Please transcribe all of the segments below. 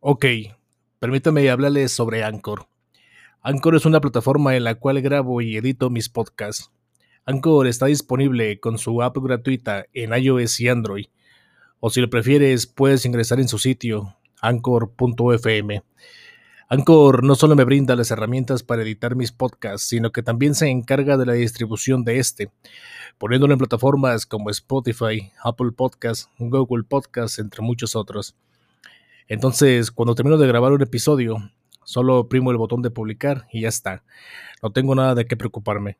Ok, permítame hablarles sobre Anchor. Anchor es una plataforma en la cual grabo y edito mis podcasts. Anchor está disponible con su app gratuita en iOS y Android. O si lo prefieres, puedes ingresar en su sitio, anchor.fm. Anchor no solo me brinda las herramientas para editar mis podcasts, sino que también se encarga de la distribución de este, poniéndolo en plataformas como Spotify, Apple Podcasts, Google Podcasts, entre muchos otros. Entonces, cuando termino de grabar un episodio, solo oprimo el botón de publicar y ya está. No tengo nada de qué preocuparme.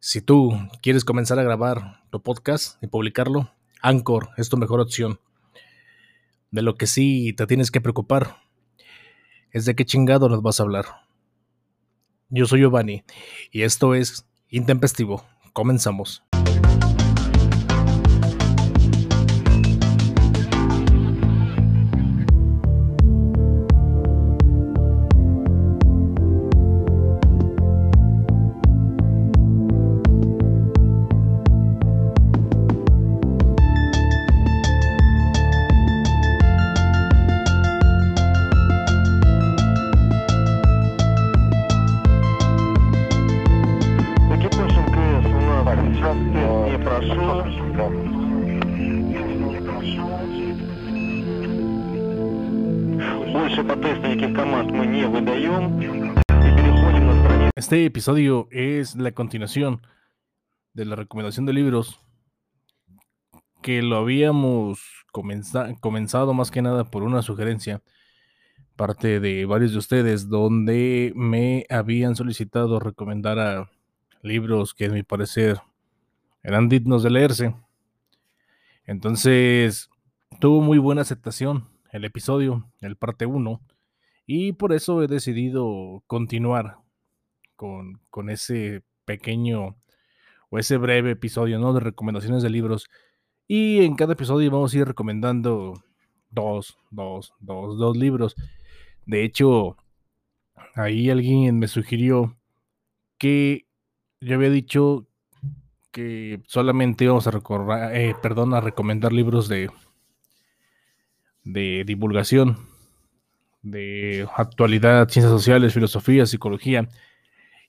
Si tú quieres comenzar a grabar tu podcast y publicarlo, Anchor es tu mejor opción. De lo que sí te tienes que preocupar es de qué chingado nos vas a hablar. Yo soy Giovanni y esto es Intempestivo. Comenzamos. Este episodio es la continuación de la recomendación de libros que lo habíamos comenza- comenzado más que nada por una sugerencia parte de varios de ustedes donde me habían solicitado recomendar a libros que a mi parecer eran dignos de leerse. Entonces tuvo muy buena aceptación el episodio, el parte 1, y por eso he decidido continuar con, con ese pequeño o ese breve episodio ¿no? de recomendaciones de libros. Y en cada episodio vamos a ir recomendando dos, dos, dos, dos libros. De hecho, ahí alguien me sugirió que yo había dicho que solamente íbamos a recordar, eh, perdón, a recomendar libros de, de divulgación, de actualidad, ciencias sociales, filosofía, psicología.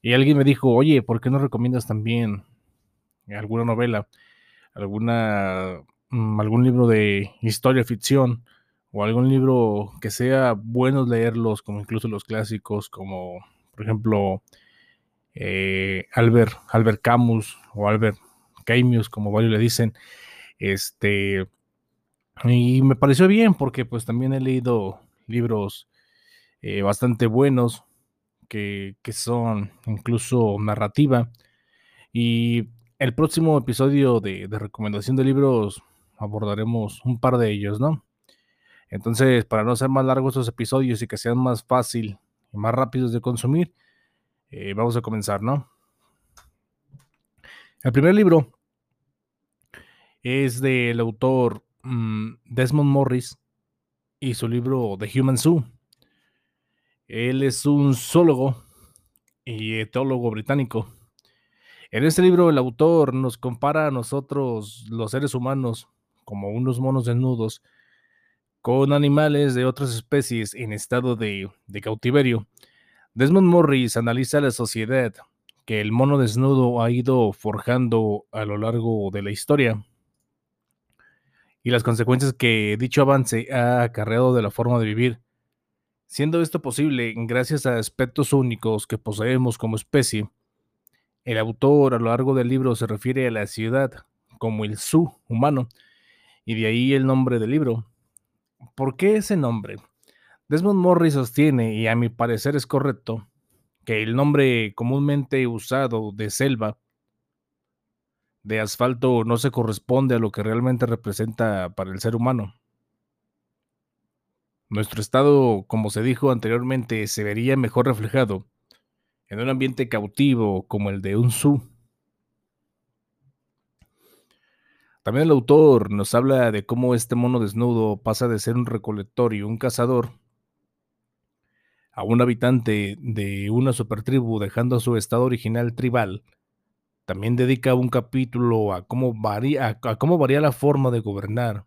Y alguien me dijo, oye, ¿por qué no recomiendas también alguna novela, alguna, mm, algún libro de historia, ficción, o algún libro que sea bueno leerlos, como incluso los clásicos, como por ejemplo eh, Albert, Albert Camus o Albert Camus, como varios le dicen. Este, y me pareció bien porque pues también he leído libros eh, bastante buenos que, que son incluso narrativa. Y el próximo episodio de, de recomendación de libros abordaremos un par de ellos, ¿no? Entonces, para no hacer más largos estos episodios y que sean más fácil y más rápidos de consumir, eh, vamos a comenzar, ¿no? El primer libro es del autor mm, Desmond Morris y su libro The Human Zoo. Él es un zoólogo y etólogo británico. En este libro el autor nos compara a nosotros, los seres humanos, como unos monos desnudos, con animales de otras especies en estado de cautiverio. Desmond Morris analiza la sociedad que el mono desnudo ha ido forjando a lo largo de la historia y las consecuencias que dicho avance ha acarreado de la forma de vivir, siendo esto posible gracias a aspectos únicos que poseemos como especie. El autor a lo largo del libro se refiere a la ciudad como el su humano, y de ahí el nombre del libro. ¿Por qué ese nombre? Desmond Morris sostiene, y a mi parecer es correcto, que el nombre comúnmente usado de selva, de asfalto, no se corresponde a lo que realmente representa para el ser humano. Nuestro estado, como se dijo anteriormente, se vería mejor reflejado en un ambiente cautivo como el de un zoo. También el autor nos habla de cómo este mono desnudo pasa de ser un recolector y un cazador a un habitante de una supertribu dejando su estado original tribal. También dedica un capítulo a cómo varía, cómo varía la forma de gobernar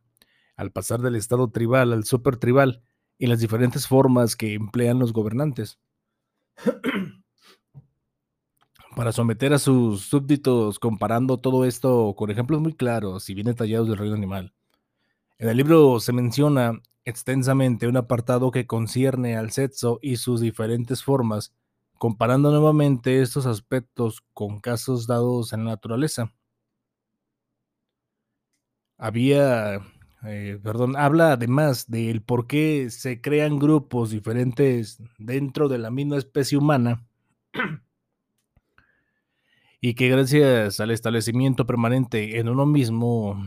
al pasar del estado tribal al supertribal y las diferentes formas que emplean los gobernantes para someter a sus súbditos comparando todo esto con ejemplos muy claros y bien detallados del reino animal. En el libro se menciona extensamente un apartado que concierne al sexo y sus diferentes formas, comparando nuevamente estos aspectos con casos dados en la naturaleza. Había, eh, perdón, habla además del por qué se crean grupos diferentes dentro de la misma especie humana y que gracias al establecimiento permanente en uno mismo,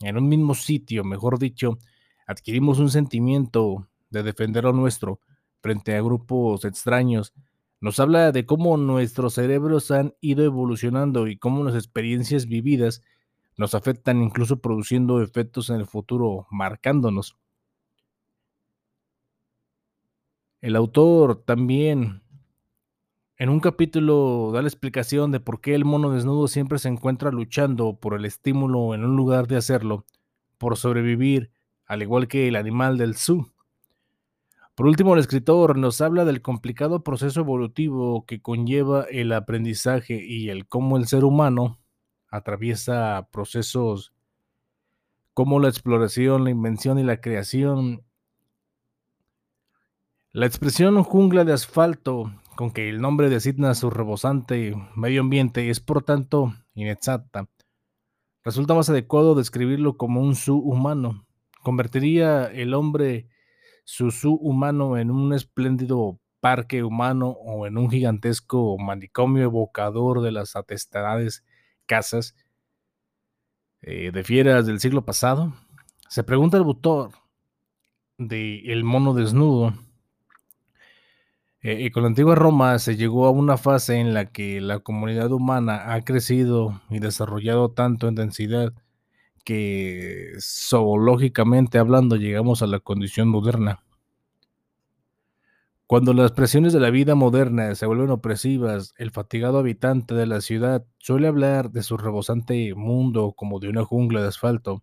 en un mismo sitio, mejor dicho, adquirimos un sentimiento de defender lo nuestro frente a grupos extraños. Nos habla de cómo nuestros cerebros han ido evolucionando y cómo las experiencias vividas nos afectan incluso produciendo efectos en el futuro, marcándonos. El autor también en un capítulo da la explicación de por qué el mono desnudo siempre se encuentra luchando por el estímulo en un lugar de hacerlo, por sobrevivir, al igual que el animal del zoo. Por último, el escritor nos habla del complicado proceso evolutivo que conlleva el aprendizaje y el cómo el ser humano atraviesa procesos como la exploración, la invención y la creación. La expresión jungla de asfalto con que el nombre designa su rebosante medio ambiente es por tanto inexacta. Resulta más adecuado describirlo como un su humano. Convertiría el hombre su humano en un espléndido parque humano o en un gigantesco manicomio evocador de las atestades casas eh, de fieras del siglo pasado. Se pregunta el autor de El mono desnudo eh, y con la antigua Roma se llegó a una fase en la que la comunidad humana ha crecido y desarrollado tanto en densidad que zoológicamente hablando llegamos a la condición moderna. Cuando las presiones de la vida moderna se vuelven opresivas, el fatigado habitante de la ciudad suele hablar de su rebosante mundo como de una jungla de asfalto.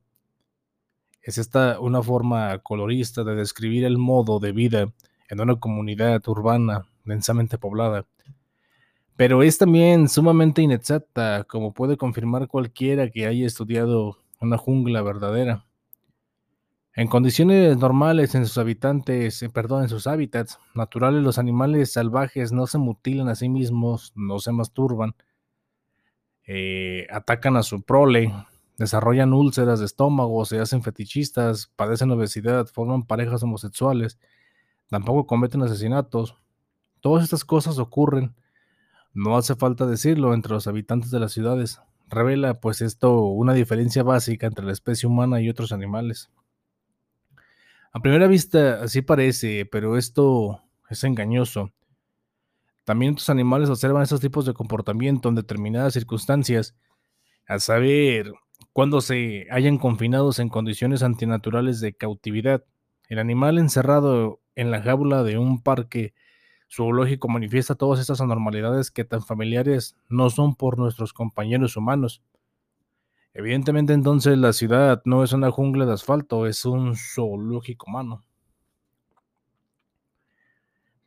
Es esta una forma colorista de describir el modo de vida en una comunidad urbana densamente poblada. Pero es también sumamente inexacta, como puede confirmar cualquiera que haya estudiado una jungla verdadera. En condiciones normales en sus habitantes, eh, perdón, en sus hábitats naturales, los animales salvajes no se mutilan a sí mismos, no se masturban, eh, atacan a su prole, desarrollan úlceras de estómago, se hacen fetichistas, padecen obesidad, forman parejas homosexuales, tampoco cometen asesinatos. Todas estas cosas ocurren, no hace falta decirlo, entre los habitantes de las ciudades. Revela pues esto una diferencia básica entre la especie humana y otros animales. A primera vista así parece, pero esto es engañoso. También otros animales observan estos tipos de comportamiento en determinadas circunstancias, a saber, cuando se hayan confinados en condiciones antinaturales de cautividad. El animal encerrado en la jaula de un parque zoológico manifiesta todas estas anormalidades que tan familiares no son por nuestros compañeros humanos. Evidentemente entonces la ciudad no es una jungla de asfalto, es un zoológico humano.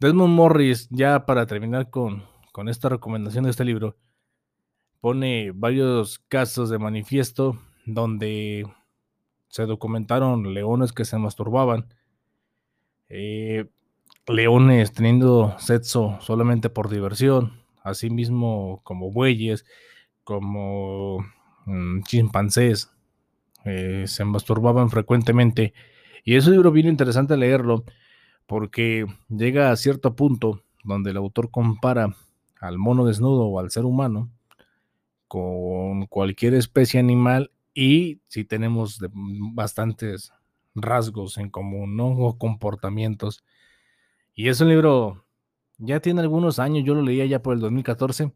Desmond Morris, ya para terminar con, con esta recomendación de este libro, pone varios casos de manifiesto donde se documentaron leones que se masturbaban, eh, leones teniendo sexo solamente por diversión, así mismo como bueyes, como mm, chimpancés, eh, se masturbaban frecuentemente. Y es un libro bien interesante leerlo porque llega a cierto punto donde el autor compara al mono desnudo o al ser humano con cualquier especie animal y si tenemos bastantes rasgos en común, ¿no? O comportamientos. Y es un libro, ya tiene algunos años, yo lo leía ya por el 2014,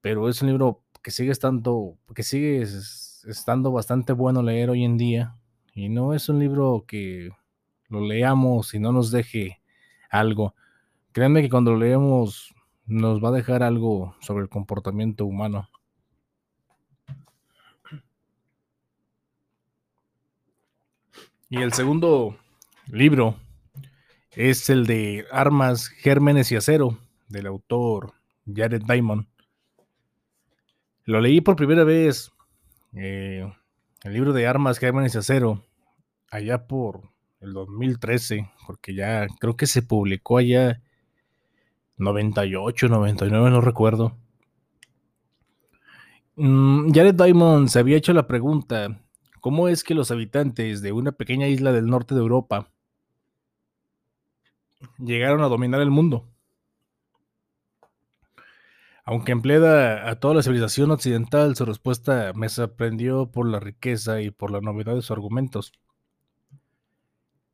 pero es un libro que sigue estando, que sigue estando bastante bueno leer hoy en día. Y no es un libro que lo leamos y no nos deje algo. Créanme que cuando lo leemos nos va a dejar algo sobre el comportamiento humano. Y el segundo libro es el de Armas, Gérmenes y Acero, del autor Jared Diamond. Lo leí por primera vez, eh, el libro de Armas, Gérmenes y Acero, allá por el 2013, porque ya creo que se publicó allá 98, 99, no recuerdo. Mm, Jared Diamond se había hecho la pregunta, ¿cómo es que los habitantes de una pequeña isla del norte de Europa llegaron a dominar el mundo? Aunque empleada a toda la civilización occidental, su respuesta me sorprendió por la riqueza y por la novedad de sus argumentos.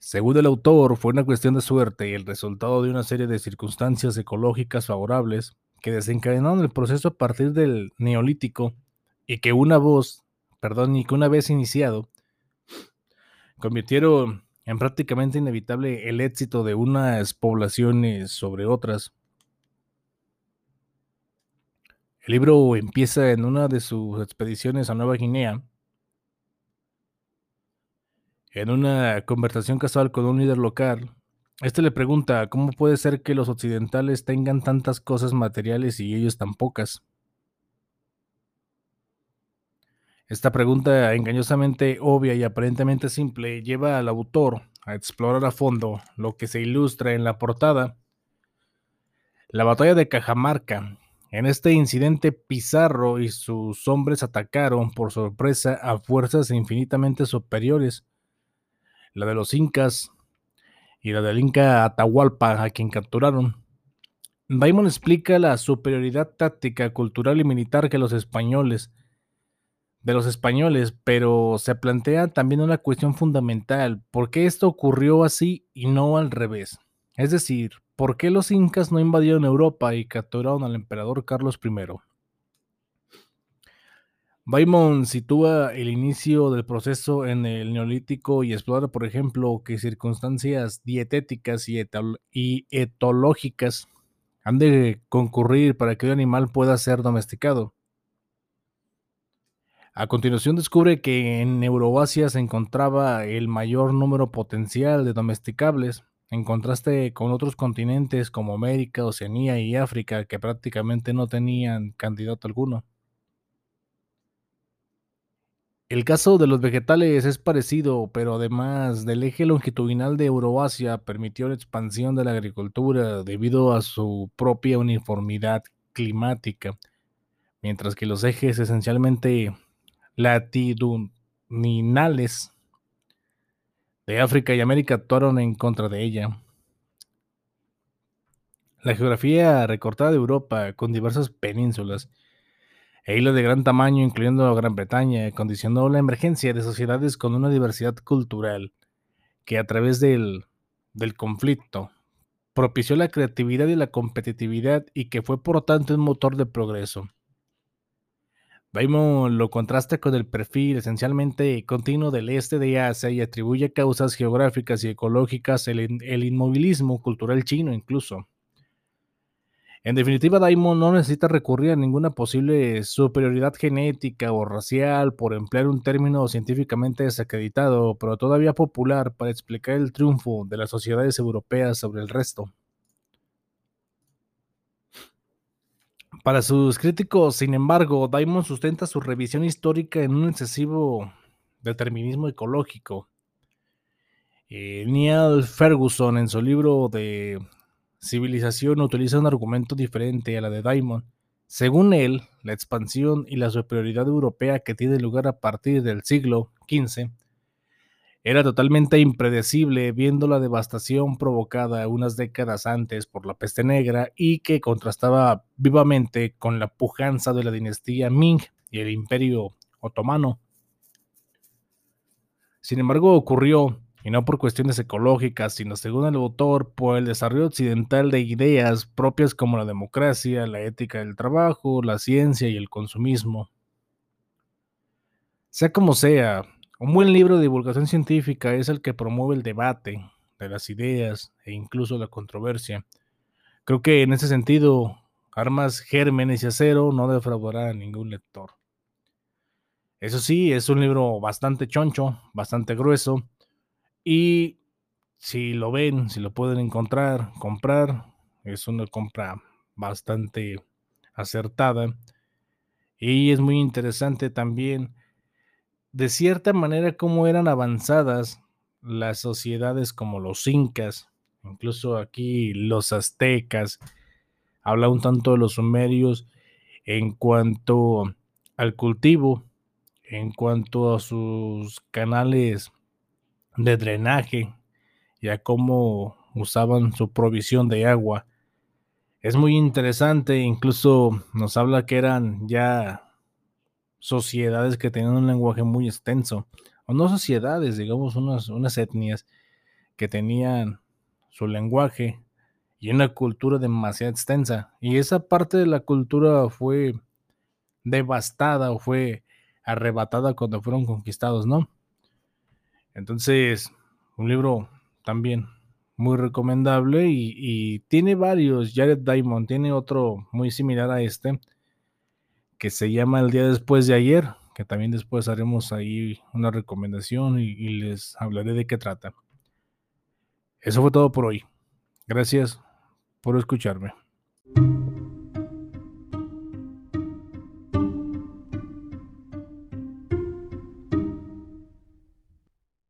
Según el autor, fue una cuestión de suerte y el resultado de una serie de circunstancias ecológicas favorables que desencadenaron el proceso a partir del neolítico y que una voz, perdón, y que una vez iniciado, convirtieron en prácticamente inevitable el éxito de unas poblaciones sobre otras. El libro empieza en una de sus expediciones a Nueva Guinea, en una conversación casual con un líder local, este le pregunta cómo puede ser que los occidentales tengan tantas cosas materiales y ellos tan pocas. Esta pregunta engañosamente obvia y aparentemente simple lleva al autor a explorar a fondo lo que se ilustra en la portada. La batalla de Cajamarca. En este incidente, Pizarro y sus hombres atacaron por sorpresa a fuerzas infinitamente superiores la de los incas y la del inca Atahualpa, a quien capturaron. Diamond explica la superioridad táctica, cultural y militar que los españoles de los españoles, pero se plantea también una cuestión fundamental, ¿por qué esto ocurrió así y no al revés? Es decir, ¿por qué los incas no invadieron Europa y capturaron al emperador Carlos I? Baimon sitúa el inicio del proceso en el neolítico y explora, por ejemplo, que circunstancias dietéticas y, etológicas han de concurrir para que un animal pueda ser domesticado. A continuación descubre que en Euroasia se encontraba el mayor número potencial de domesticables, en contraste con otros continentes como América, Oceanía y África que prácticamente no tenían candidato alguno. El caso de los vegetales es parecido, pero además del eje longitudinal de Euroasia permitió la expansión de la agricultura debido a su propia uniformidad climática, mientras que los ejes esencialmente latitudinales de África y América actuaron en contra de ella. La geografía recortada de Europa, con diversas penínsulas, e islas de gran tamaño, incluyendo Gran Bretaña, condicionó la emergencia de sociedades con una diversidad cultural que a través del, del conflicto propició la creatividad y la competitividad y que fue por tanto un motor de progreso. Daimon lo contrasta con el perfil esencialmente continuo del este de Asia y atribuye causas geográficas y ecológicas el, inmovilismo cultural chino incluso. En definitiva, Daimon no necesita recurrir a ninguna posible superioridad genética o racial por emplear un término científicamente desacreditado, pero todavía popular para explicar el triunfo de las sociedades europeas sobre el resto. Para sus críticos, sin embargo, Daimon sustenta su revisión histórica en un excesivo determinismo ecológico. Eh, Neil Ferguson, en su libro de civilización utiliza un argumento diferente a la de Diamond. Según él, la expansión y la superioridad europea que tiene lugar a partir del siglo XV era totalmente impredecible viendo la devastación provocada unas décadas antes por la peste negra y que contrastaba vivamente con la pujanza de la dinastía Ming y el imperio otomano. Sin embargo, ocurrió y no por cuestiones ecológicas, sino según el autor, por el desarrollo occidental de ideas propias como la democracia, la ética del trabajo, la ciencia y el consumismo. Sea como sea, un buen libro de divulgación científica es el que promueve el debate de las ideas e incluso la controversia. Creo que en ese sentido, Armas, Gérmenes y Acero no defraudará a ningún lector. Eso sí, es un libro bastante choncho, bastante grueso, y Si lo ven, si lo pueden encontrar, comprar, es una compra bastante acertada. Y es muy interesante también, de cierta manera, cómo eran avanzadas las sociedades como los incas, incluso aquí los aztecas, habla un tanto de los sumerios en cuanto al cultivo, en cuanto a sus canales de drenaje y a cómo usaban su provisión de agua. Es muy interesante, incluso nos habla que eran ya sociedades que tenían un lenguaje muy extenso, o no sociedades, digamos unas, unas etnias que tenían su lenguaje y una cultura demasiado extensa. Y esa parte de la cultura fue devastada o fue arrebatada cuando fueron conquistados, ¿no? Entonces, un libro también muy recomendable y, tiene varios. Jared Diamond tiene otro muy similar a este que se llama El día después de ayer, que también después haremos ahí una recomendación y les hablaré de qué trata. Eso fue todo por hoy. Gracias por escucharme.